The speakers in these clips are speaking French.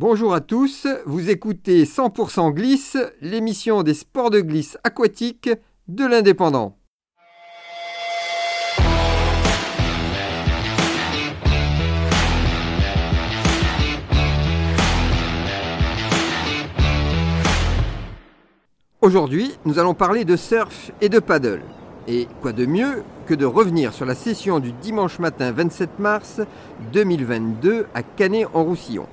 Bonjour à tous, vous écoutez 100% Glisse, l'émission des sports de glisse aquatique de l'Indépendant. Aujourd'hui, nous allons parler de surf et de paddle. Et quoi de mieux que de revenir sur la session du dimanche matin 27 mars 2022 à Canet-en-Roussillon.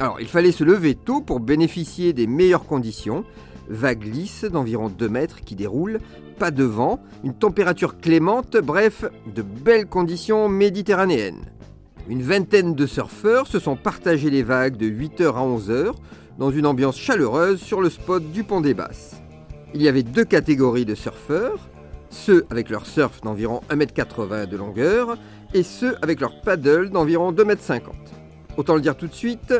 Alors, il fallait se lever tôt pour bénéficier des meilleures conditions. Vagues lisses d'environ 2 mètres qui déroulent, pas de vent, une température clémente, bref, de belles conditions méditerranéennes. Une vingtaine de surfeurs se sont partagés les vagues de 8h à 11h dans une ambiance chaleureuse sur le spot du Pont des Basses. Il y avait deux catégories de surfeurs, ceux avec leur surf d'environ 1m80 de longueur et ceux avec leur paddle d'environ 2m50. Autant le dire tout de suite,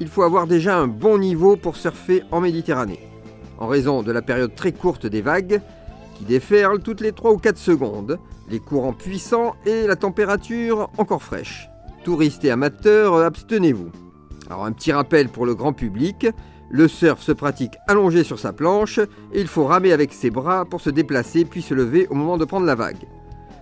il faut avoir déjà un bon niveau pour surfer en Méditerranée, en raison de la période très courte des vagues qui déferlent toutes les 3 ou 4 secondes, les courants puissants et la température encore fraîche. Touristes et amateurs, abstenez-vous. Alors un petit rappel pour le grand public, le surf se pratique allongé sur sa planche et il faut ramer avec ses bras pour se déplacer puis se lever au moment de prendre la vague.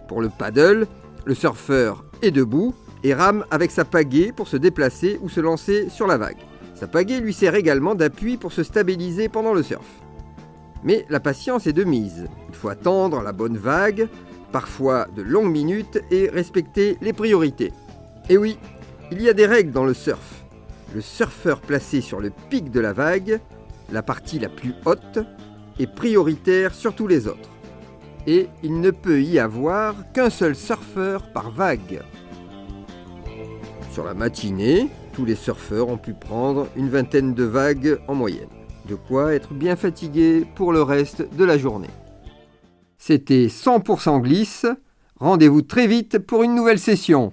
Pour le paddle, le surfeur est debout et rame avec sa pagaie pour se déplacer ou se lancer sur la vague. Sa pagaie lui sert également d'appui pour se stabiliser pendant le surf. Mais la patience est de mise. Il faut attendre la bonne vague, parfois de longues minutes, et respecter les priorités. Et oui, il y a des règles dans le surf le surfeur placé sur le pic de la vague, la partie la plus haute, est prioritaire sur tous les autres. Et il ne peut y avoir qu'un seul surfeur par vague. Sur la matinée, tous les surfeurs ont pu prendre une vingtaine de vagues en moyenne. De quoi être bien fatigué pour le reste de la journée. C'était 100% glisse. Rendez-vous très vite pour une nouvelle session.